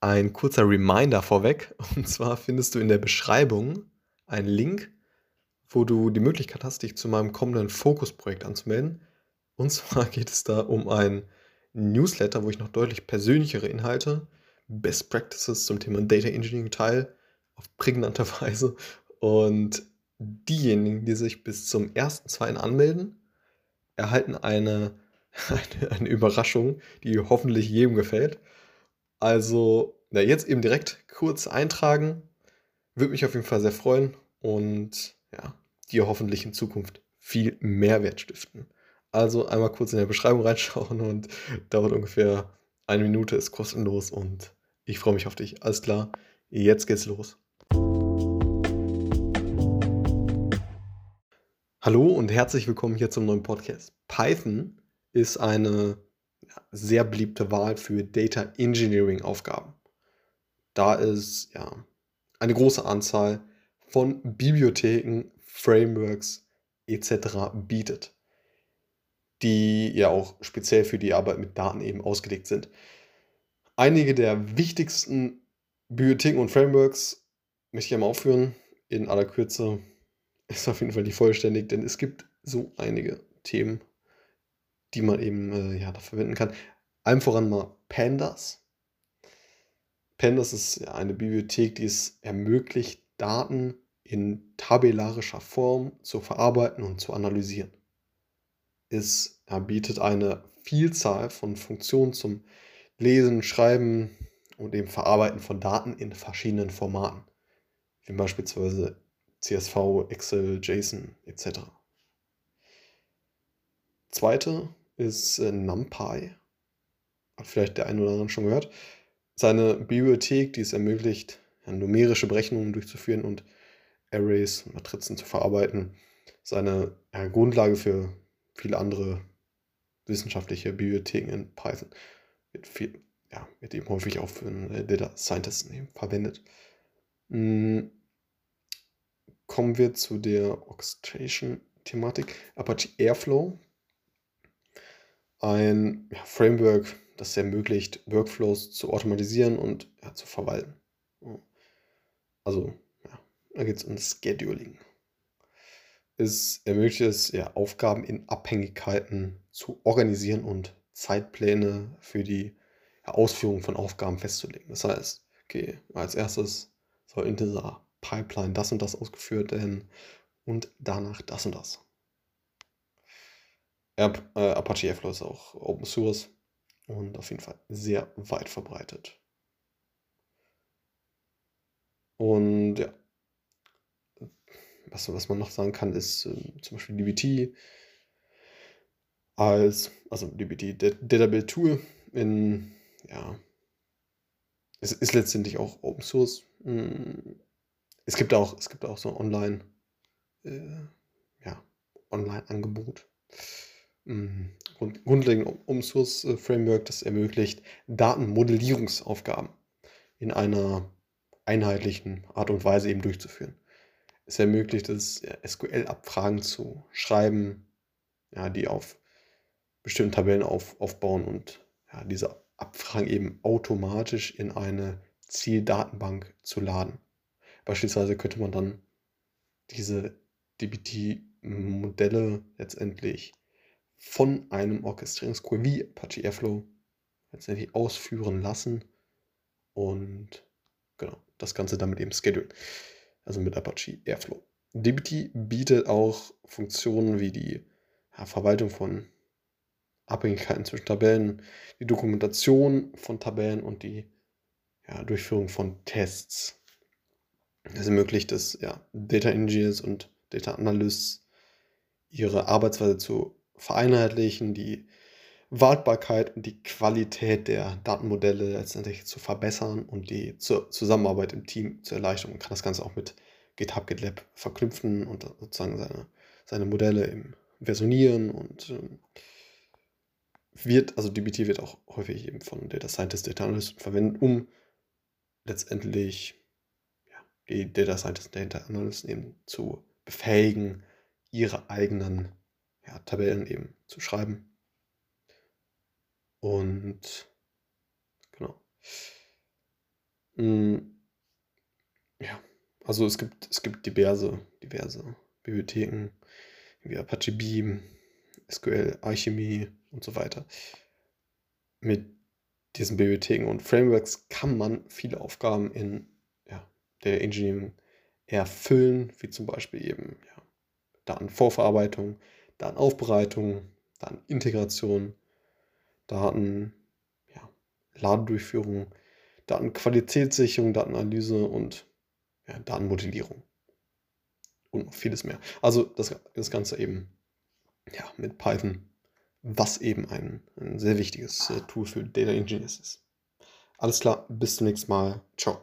Ein kurzer Reminder vorweg. Und zwar findest du in der Beschreibung einen Link, wo du die Möglichkeit hast, dich zu meinem kommenden Fokusprojekt anzumelden. Und zwar geht es da um ein Newsletter, wo ich noch deutlich persönlichere Inhalte, Best Practices zum Thema Data Engineering teile, auf prägnante Weise. Und diejenigen, die sich bis zum 1.2. anmelden, erhalten eine, eine, eine Überraschung, die hoffentlich jedem gefällt. Also, na, jetzt eben direkt kurz eintragen. Würde mich auf jeden Fall sehr freuen und ja, dir hoffentlich in Zukunft viel Mehrwert stiften. Also einmal kurz in der Beschreibung reinschauen und dauert ungefähr eine Minute, ist kostenlos und ich freue mich auf dich. Alles klar, jetzt geht's los. Hallo und herzlich willkommen hier zum neuen Podcast. Python ist eine sehr beliebte Wahl für Data Engineering Aufgaben. Da es ja eine große Anzahl von Bibliotheken, Frameworks etc. bietet, die ja auch speziell für die Arbeit mit Daten eben ausgelegt sind. Einige der wichtigsten Bibliotheken und Frameworks möchte ich einmal aufführen. In aller Kürze ist auf jeden Fall nicht vollständig, denn es gibt so einige Themen die man eben äh, ja, da verwenden kann. Allem voran mal Pandas. Pandas ist eine Bibliothek, die es ermöglicht, Daten in tabellarischer Form zu verarbeiten und zu analysieren. Es bietet eine Vielzahl von Funktionen zum Lesen, Schreiben und dem Verarbeiten von Daten in verschiedenen Formaten, wie beispielsweise CSV, Excel, JSON etc. Zweite ist äh, NumPy. Hat vielleicht der eine oder andere schon gehört. Seine Bibliothek, die es ermöglicht, ja, numerische Berechnungen durchzuführen und Arrays, Matrizen zu verarbeiten. Seine ja, Grundlage für viele andere wissenschaftliche Bibliotheken in Python. Wird, viel, ja, wird eben häufig auch für einen äh, Data Scientist verwendet. Hm. Kommen wir zu der Orchestration-Thematik. Apache Airflow ein Framework, das ermöglicht, Workflows zu automatisieren und ja, zu verwalten. Also, ja, da geht es um Scheduling. Es ermöglicht es, ja, Aufgaben in Abhängigkeiten zu organisieren und Zeitpläne für die Ausführung von Aufgaben festzulegen. Das heißt, okay, als erstes soll in dieser Pipeline das und das ausgeführt werden und danach das und das. Äh, Apache Airflow ist auch Open Source und auf jeden Fall sehr weit verbreitet. Und ja, was, was man noch sagen kann, ist äh, zum Beispiel DBT als, also DBT, Data Build Tool in, ja, es ist letztendlich auch Open Source. Hm, es gibt auch, es gibt auch so online, äh, ja, Online-Angebot. Mm, grundlegend Open Source äh, Framework, das ermöglicht Datenmodellierungsaufgaben in einer einheitlichen Art und Weise eben durchzuführen. Es ermöglicht es, SQL-Abfragen zu schreiben, ja, die auf bestimmten Tabellen auf, aufbauen und ja, diese Abfragen eben automatisch in eine Zieldatenbank zu laden. Beispielsweise könnte man dann diese DBT-Modelle letztendlich von einem Orchestrierungstool wie Apache Airflow letztendlich ausführen lassen und genau, das Ganze damit eben schedulen. Also mit Apache Airflow. DBT bietet auch Funktionen wie die ja, Verwaltung von Abhängigkeiten zwischen Tabellen, die Dokumentation von Tabellen und die ja, Durchführung von Tests. Das ermöglicht es ja, Data Engineers und Data Analysts ihre Arbeitsweise zu vereinheitlichen, die Wartbarkeit und die Qualität der Datenmodelle letztendlich zu verbessern und die Zusammenarbeit im Team zu erleichtern. Man kann das Ganze auch mit GitHub, GitLab verknüpfen und sozusagen seine, seine Modelle im versionieren und ähm, wird, also DBT wird auch häufig eben von Data Scientists, Data Analysts verwendet, um letztendlich ja, die Data Scientists, Data Analysts eben zu befähigen, ihre eigenen ja, Tabellen eben zu schreiben. Und genau. Hm, ja, also es gibt, es gibt diverse, diverse Bibliotheken, wie Apache Beam, SQL, Alchemy und so weiter. Mit diesen Bibliotheken und Frameworks kann man viele Aufgaben in ja, der Engineering erfüllen, wie zum Beispiel eben ja, Datenvorverarbeitung, Datenaufbereitung, Datenintegration, Daten, ja, Ladedurchführung, Datenqualitätssicherung, Datenanalyse und ja, Datenmodellierung. Und noch vieles mehr. Also das, das Ganze eben ja, mit Python, was eben ein, ein sehr wichtiges äh, Tool für Data Engineers ist. Alles klar, bis zum nächsten Mal. Ciao.